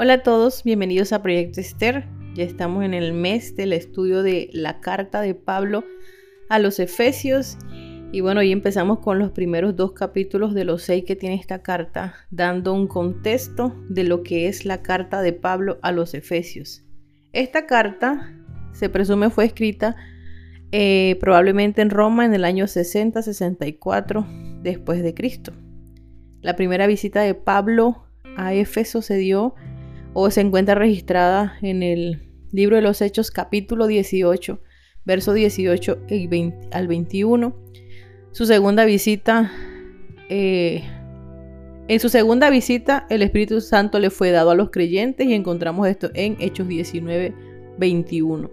Hola a todos, bienvenidos a Proyecto Esther. Ya estamos en el mes del estudio de la carta de Pablo a los Efesios. Y bueno, hoy empezamos con los primeros dos capítulos de los seis que tiene esta carta, dando un contexto de lo que es la carta de Pablo a los Efesios. Esta carta se presume fue escrita eh, probablemente en Roma en el año 60-64 después de Cristo. La primera visita de Pablo a Éfeso se dio o se encuentra registrada en el libro de los Hechos capítulo 18, verso 18 al 21. Su segunda visita, eh, en su segunda visita el Espíritu Santo le fue dado a los creyentes y encontramos esto en Hechos 19, 21.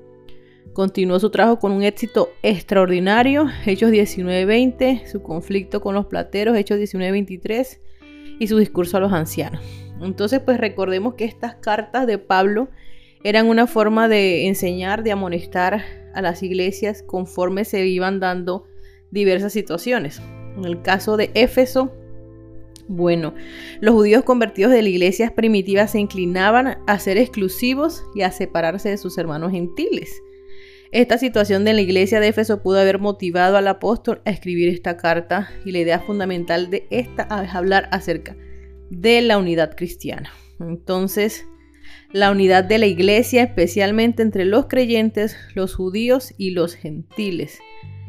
Continuó su trabajo con un éxito extraordinario, Hechos 19:20, su conflicto con los plateros, Hechos 19:23 y su discurso a los ancianos. Entonces, pues recordemos que estas cartas de Pablo eran una forma de enseñar, de amonestar a las iglesias conforme se iban dando diversas situaciones. En el caso de Éfeso, bueno, los judíos convertidos de las iglesias primitivas se inclinaban a ser exclusivos y a separarse de sus hermanos gentiles. Esta situación de la iglesia de Éfeso pudo haber motivado al apóstol a escribir esta carta y la idea fundamental de esta es hablar acerca de la unidad cristiana. Entonces, la unidad de la iglesia, especialmente entre los creyentes, los judíos y los gentiles.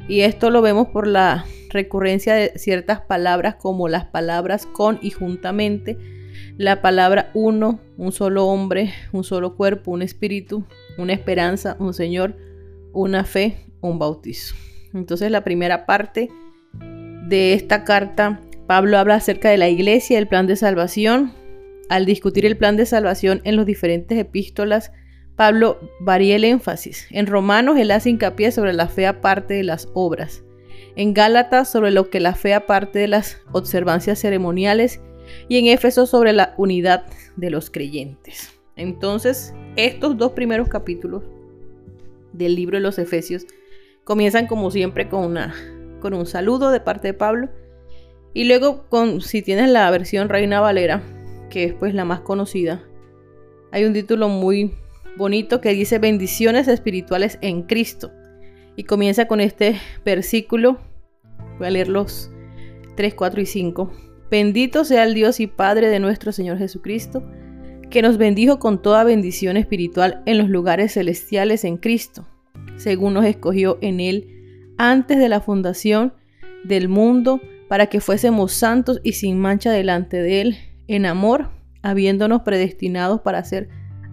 Y esto lo vemos por la recurrencia de ciertas palabras como las palabras con y juntamente, la palabra uno, un solo hombre, un solo cuerpo, un espíritu, una esperanza, un Señor, una fe, un bautizo. Entonces la primera parte de esta carta Pablo habla acerca de la iglesia el plan de salvación. Al discutir el plan de salvación en los diferentes epístolas, Pablo varía el énfasis. En Romanos él hace hincapié sobre la fe aparte de las obras. En Gálatas sobre lo que la fe aparte de las observancias ceremoniales y en Éfeso sobre la unidad de los creyentes. Entonces, estos dos primeros capítulos del libro de los Efesios comienzan como siempre con, una, con un saludo de parte de Pablo y luego, con, si tienes la versión Reina Valera, que es pues la más conocida, hay un título muy bonito que dice bendiciones espirituales en Cristo. Y comienza con este versículo. Voy a leer los 3, 4 y 5. Bendito sea el Dios y Padre de nuestro Señor Jesucristo, que nos bendijo con toda bendición espiritual en los lugares celestiales en Cristo, según nos escogió en Él antes de la fundación del mundo para que fuésemos santos y sin mancha delante de Él, en amor, habiéndonos predestinados para ser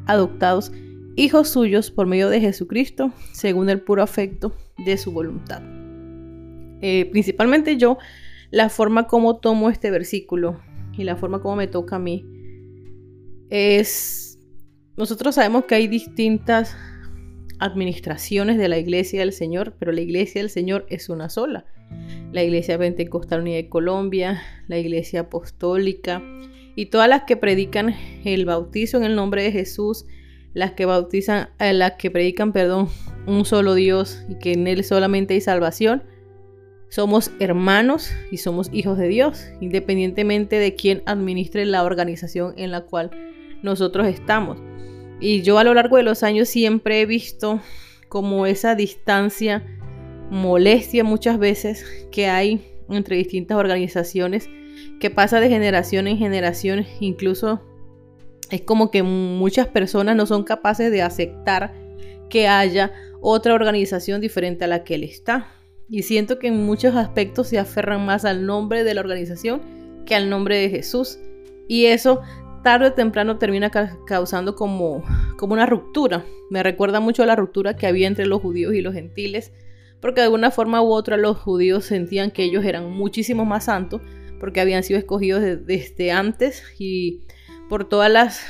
adoptados hijos suyos por medio de Jesucristo, según el puro afecto de su voluntad. Eh, principalmente yo, la forma como tomo este versículo y la forma como me toca a mí es, nosotros sabemos que hay distintas administraciones de la iglesia del Señor, pero la iglesia del Señor es una sola la Iglesia Pentecostal Unida de Colombia, la Iglesia Apostólica y todas las que predican el bautizo en el nombre de Jesús, las que bautizan, eh, las que predican, perdón, un solo Dios y que en él solamente hay salvación. Somos hermanos y somos hijos de Dios, independientemente de quién administre la organización en la cual nosotros estamos. Y yo a lo largo de los años siempre he visto como esa distancia molestia muchas veces que hay entre distintas organizaciones que pasa de generación en generación, incluso es como que muchas personas no son capaces de aceptar que haya otra organización diferente a la que él está. Y siento que en muchos aspectos se aferran más al nombre de la organización que al nombre de Jesús. Y eso tarde o temprano termina causando como, como una ruptura. Me recuerda mucho a la ruptura que había entre los judíos y los gentiles porque de alguna forma u otra los judíos sentían que ellos eran muchísimo más santos porque habían sido escogidos desde antes y por todas las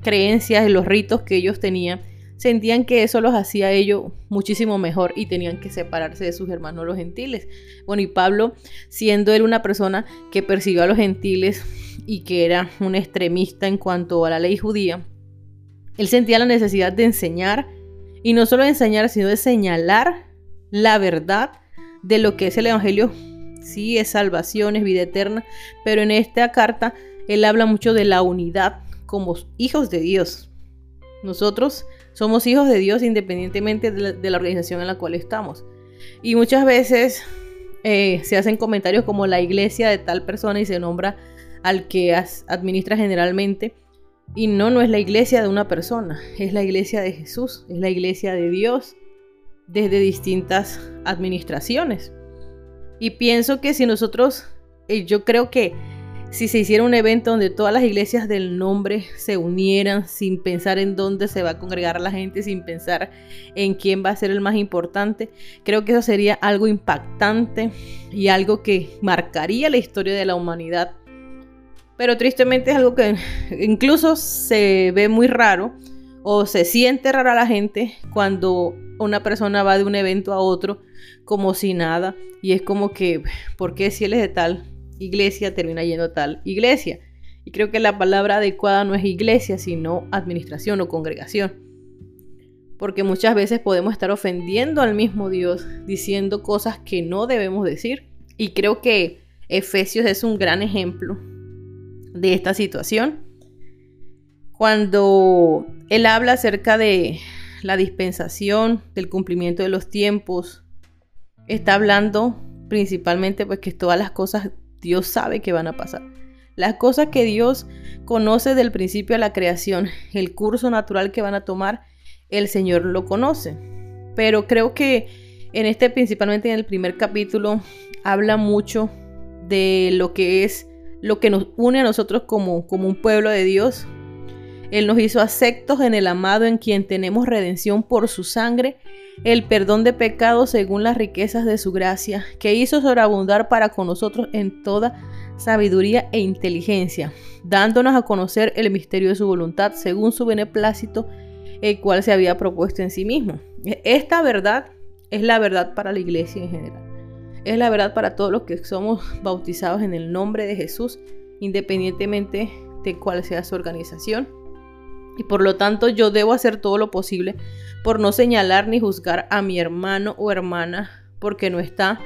creencias y los ritos que ellos tenían, sentían que eso los hacía a ellos muchísimo mejor y tenían que separarse de sus hermanos los gentiles. Bueno, y Pablo, siendo él una persona que persiguió a los gentiles y que era un extremista en cuanto a la ley judía, él sentía la necesidad de enseñar, y no solo de enseñar, sino de señalar la verdad de lo que es el Evangelio. Sí, es salvación, es vida eterna, pero en esta carta él habla mucho de la unidad como hijos de Dios. Nosotros somos hijos de Dios independientemente de la, organización en la cual estamos. Y muchas veces eh, se hacen comentarios como la iglesia de tal persona y se nombra al que administra generalmente. Y no, no es la iglesia de una persona, es la iglesia de Jesús, es la iglesia de Dios desde distintas administraciones. Y pienso que si nosotros, eh, yo creo que si se hiciera un evento donde todas las iglesias del nombre se unieran sin pensar en dónde se va a congregar la gente, sin pensar en quién va a ser el más importante, creo que eso sería algo impactante y algo que marcaría la historia de la humanidad. Pero tristemente es algo que incluso se ve muy raro o se siente raro a la gente cuando una persona va de un evento a otro como si nada y es como que, ¿por qué si él es de tal iglesia termina yendo a tal iglesia? Y creo que la palabra adecuada no es iglesia, sino administración o congregación. Porque muchas veces podemos estar ofendiendo al mismo Dios diciendo cosas que no debemos decir. Y creo que Efesios es un gran ejemplo de esta situación. Cuando él habla acerca de la dispensación, del cumplimiento de los tiempos. Está hablando principalmente pues que todas las cosas Dios sabe que van a pasar. Las cosas que Dios conoce del principio de la creación, el curso natural que van a tomar, el Señor lo conoce. Pero creo que en este, principalmente en el primer capítulo, habla mucho de lo que es lo que nos une a nosotros como, como un pueblo de Dios, él nos hizo aceptos en el amado en quien tenemos redención por su sangre, el perdón de pecados según las riquezas de su gracia, que hizo sobreabundar para con nosotros en toda sabiduría e inteligencia, dándonos a conocer el misterio de su voluntad según su beneplácito, el cual se había propuesto en sí mismo. Esta verdad es la verdad para la iglesia en general. Es la verdad para todos los que somos bautizados en el nombre de Jesús, independientemente de cuál sea su organización y por lo tanto yo debo hacer todo lo posible por no señalar ni juzgar a mi hermano o hermana porque no está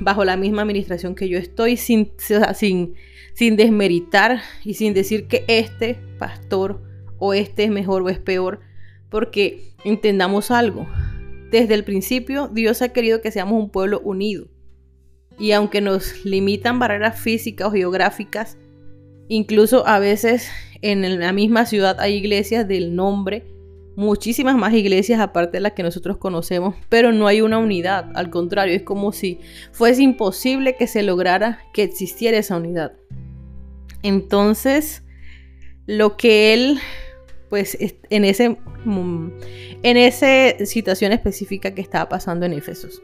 bajo la misma administración que yo estoy, sin, sin, sin desmeritar y sin decir que este pastor o este es mejor o es peor, porque entendamos algo. Desde el principio Dios ha querido que seamos un pueblo unido. Y aunque nos limitan barreras físicas o geográficas, incluso a veces en la misma ciudad hay iglesias del nombre, muchísimas más iglesias aparte de las que nosotros conocemos, pero no hay una unidad, al contrario, es como si fuese imposible que se lograra que existiera esa unidad. Entonces, lo que él, pues en ese en esa situación específica que estaba pasando en Éfesos,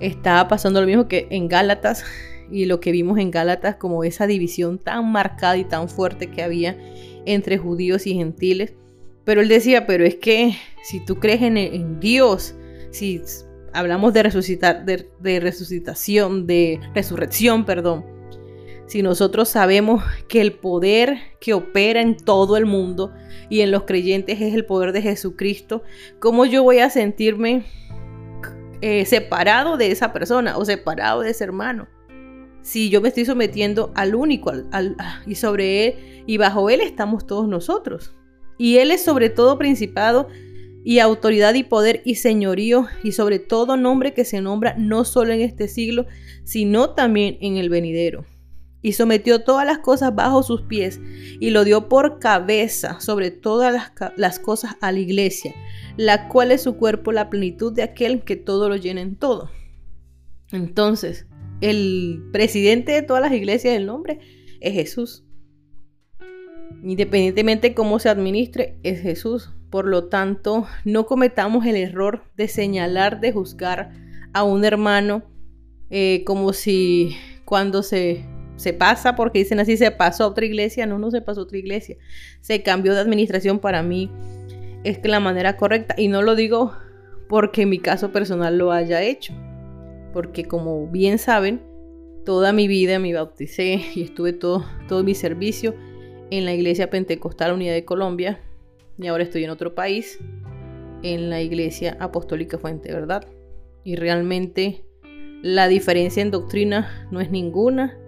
estaba pasando lo mismo que en Gálatas, y lo que vimos en Gálatas como esa división tan marcada y tan fuerte que había entre judíos y gentiles. Pero él decía, pero es que si tú crees en, Dios, si hablamos de resucitar, de, resucitación, de resurrección, perdón, si nosotros sabemos que el poder que opera en todo el mundo y en los creyentes es el poder de Jesucristo, ¿cómo yo voy a sentirme eh, separado de esa persona o separado de ese hermano? Si yo me estoy sometiendo al único, al, y sobre él, y bajo él estamos todos nosotros. Y él es sobre todo principado y autoridad y poder y señorío y sobre todo nombre que se nombra no solo en este siglo, sino también en el venidero. Y sometió todas las cosas bajo sus pies y lo dio por cabeza sobre todas las, las cosas a la iglesia, la cual es su cuerpo, la plenitud de aquel que todo lo llena en todo. Entonces, el presidente de todas las iglesias del nombre es Jesús. Independientemente de cómo se administre, es Jesús. Por lo tanto, no cometamos el error de señalar, de juzgar a un hermano eh, como si cuando se, se pasa, porque dicen así, se pasó a otra iglesia. No, no se pasó a otra iglesia. Se cambió de administración para mí. Es la manera correcta. Y no lo digo porque mi caso personal lo haya hecho porque como bien saben, toda mi vida me bauticé y estuve todo, todo mi servicio en la Iglesia Pentecostal Unidad de Colombia y ahora estoy en otro país, en la Iglesia Apostólica Fuente Verdad. Y realmente la diferencia en doctrina no es ninguna.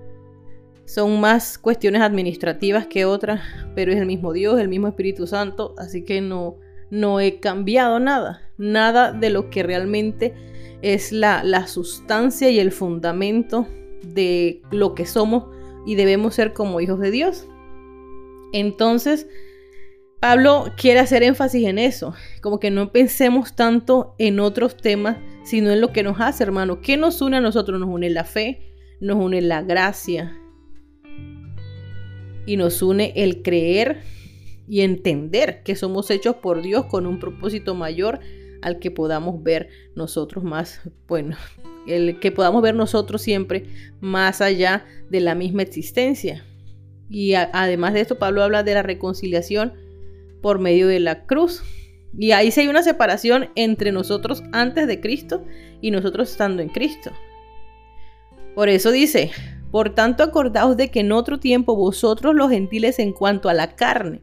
son más cuestiones administrativas que otras, pero es el mismo Dios, el mismo Espíritu Santo, así que no, no he cambiado nada, nada de lo que realmente es la, la sustancia y el fundamento de lo que somos y debemos ser como hijos de Dios. Entonces, Pablo quiere hacer énfasis en eso, como que no pensemos tanto en otros temas, sino en lo que nos hace, hermano. ¿Qué nos une a nosotros? Nos une la fe, nos une la gracia y nos une el creer y entender que somos hechos por Dios con un propósito mayor al que podamos ver nosotros más, bueno, el que podamos ver nosotros siempre más allá de la misma existencia. Y además de esto, Pablo habla de la reconciliación por medio de la cruz. Y ahí sí hay una separación entre nosotros antes de Cristo y nosotros estando en Cristo. Por eso dice, por tanto acordaos de que en otro tiempo vosotros los gentiles en cuanto a la carne,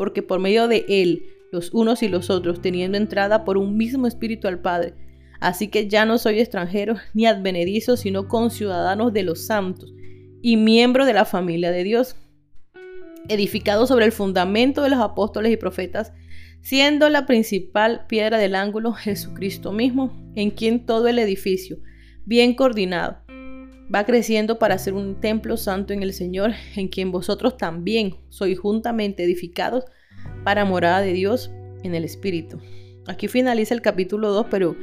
porque por medio de él, los unos y los otros, teniendo entrada por un mismo espíritu al Padre. Así que ya no soy extranjero ni advenedizo, sino conciudadanos de los santos y miembro de la familia de Dios edificado sobre el fundamento de los apóstoles y profetas, siendo la principal piedra del ángulo Jesucristo mismo, en quien todo el edificio, bien coordinado, va creciendo para ser un templo santo en el Señor, en quien vosotros también sois juntamente edificados para morada de Dios en el Espíritu. Aquí finaliza el capítulo 2, pero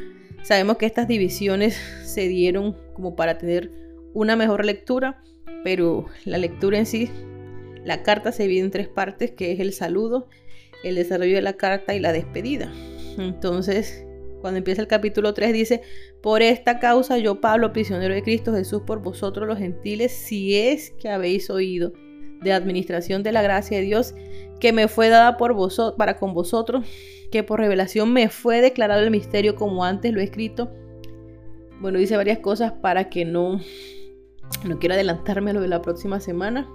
sabemos que estas divisiones se dieron como para tener una mejor lectura, pero la lectura en sí la carta se divide en tres partes, que es el saludo, el desarrollo de la carta y la despedida. Entonces, cuando empieza el capítulo 3 dice, por esta causa yo, Pablo, prisionero de Cristo Jesús, por vosotros los gentiles, si es que habéis oído de administración de la gracia de Dios que me fue dada por vosotros, para con vosotros, que por revelación me fue declarado el misterio como antes lo he escrito. Bueno, dice varias cosas para que no, no quiero adelantarme a lo de la próxima semana.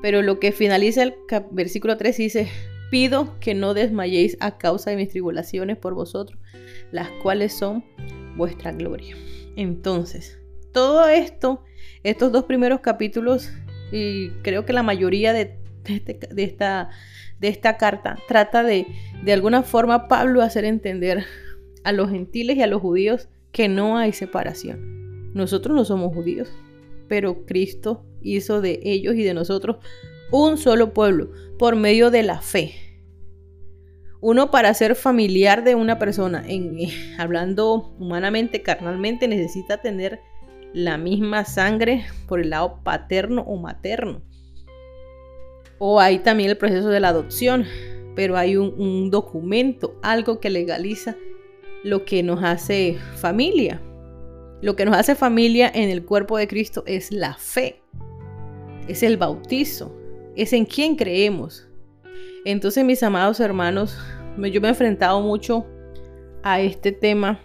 Pero lo que finaliza el versículo 3 dice, pido que no desmayéis a causa de mis tribulaciones por vosotros, las cuales son vuestra gloria. Entonces, todo esto, estos dos primeros capítulos, y creo que la mayoría de, este, esta, esta carta, trata de, de alguna forma, Pablo hacer entender a los gentiles y a los judíos que no hay separación. Nosotros no somos judíos, pero Cristo hizo de ellos y de nosotros un solo pueblo por medio de la fe. Uno para ser familiar de una persona, en, eh, hablando humanamente, carnalmente, necesita tener la misma sangre por el lado paterno o materno. O hay también el proceso de la adopción, pero hay un documento, algo que legaliza lo que nos hace familia. Lo que nos hace familia en el cuerpo de Cristo es la fe es el bautizo, es en quién creemos. Entonces, mis amados hermanos, yo me he enfrentado mucho a este tema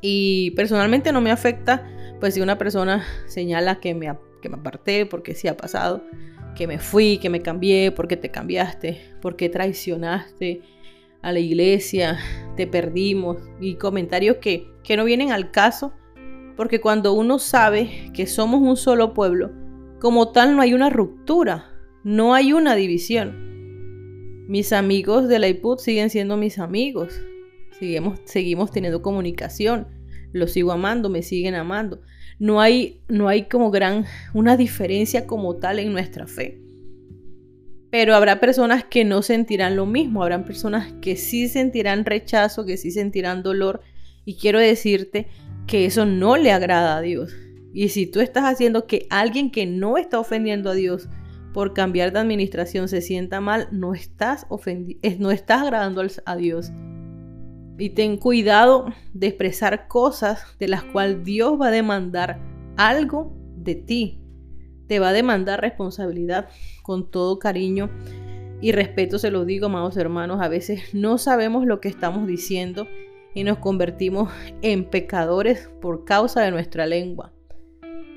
y personalmente no me afecta, pues si una persona señala que me, que me aparté porque sí ha pasado, que me fui, que me cambié, porque te cambiaste, porque traicionaste a la iglesia, te perdimos y comentarios que, que no vienen al caso, porque cuando uno sabe que somos un solo pueblo, como tal no hay una ruptura, no hay una división. Mis amigos de la IPUT siguen siendo mis amigos, seguimos, seguimos teniendo comunicación. los sigo amando, me siguen amando. No hay, no hay como gran, una diferencia como tal en nuestra fe. Pero habrá personas que no sentirán lo mismo, habrán personas que sí sentirán rechazo, que sí sentirán dolor. Y quiero decirte que eso no le agrada a Dios. Y si tú estás haciendo que alguien que no está ofendiendo a Dios por cambiar de administración se sienta mal, no estás, no estás agradando a Dios. Y ten cuidado de expresar cosas de las cuales Dios va a demandar algo de ti. Te va a demandar responsabilidad con todo cariño y respeto, se lo digo, amados hermanos. A veces no sabemos lo que estamos diciendo y nos convertimos en pecadores por causa de nuestra lengua.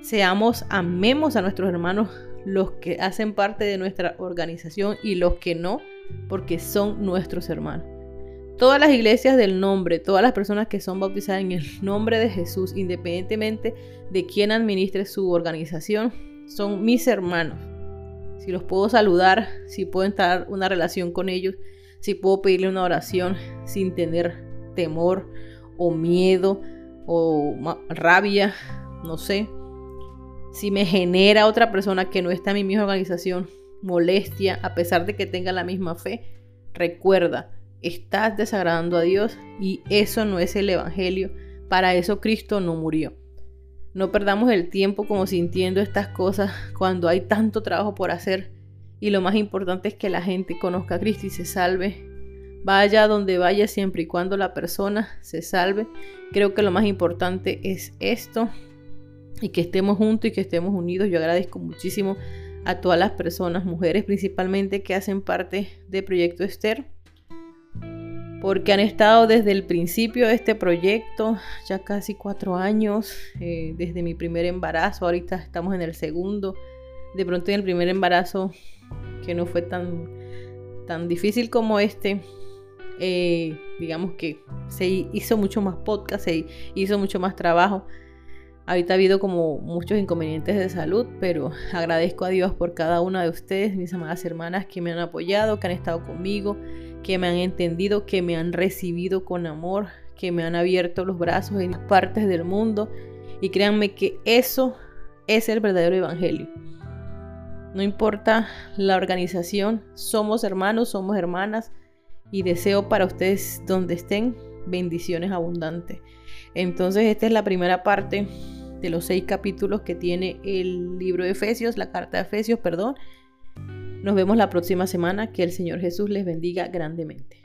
Seamos, amemos a nuestros hermanos, los que hacen parte de nuestra organización y los que no, porque son nuestros hermanos. Todas las iglesias del nombre, todas las personas que son bautizadas en el nombre de Jesús, independientemente de quién administre su organización, son mis hermanos. Si los puedo saludar, si puedo entrar una relación con ellos, si puedo pedirle una oración sin tener temor o miedo o rabia, no sé. Si me genera otra persona que no está en mi misma organización molestia, a pesar de que tenga la misma fe, recuerda, estás desagradando a Dios y eso no es el Evangelio. Para eso Cristo no murió. No perdamos el tiempo como sintiendo estas cosas cuando hay tanto trabajo por hacer y lo más importante es que la gente conozca a Cristo y se salve. Vaya donde vaya siempre y cuando la persona se salve. Creo que lo más importante es esto y que estemos juntos y que estemos unidos. Yo agradezco muchísimo a todas las personas, mujeres principalmente, que hacen parte de Proyecto Esther porque han estado desde el principio de este proyecto, ya casi cuatro años, eh, desde mi primer embarazo, ahorita estamos en el segundo, de pronto en el primer embarazo, que no fue tan, tan difícil como este, eh, digamos que se hizo mucho más podcast, se hizo mucho más trabajo. Ahorita ha habido como muchos inconvenientes de salud, pero agradezco a Dios por cada una de ustedes, mis amadas hermanas que me han apoyado, que han estado conmigo, que me han entendido, que me han recibido con amor, que me han abierto los brazos en partes del mundo. Y créanme que eso es el verdadero evangelio. No importa la organización, somos hermanos, somos hermanas y deseo para ustedes donde estén bendiciones abundantes. Entonces esta es la primera parte de los seis capítulos que tiene el libro de Efesios, la carta de Efesios, perdón. Nos vemos la próxima semana. Que el Señor Jesús les bendiga grandemente.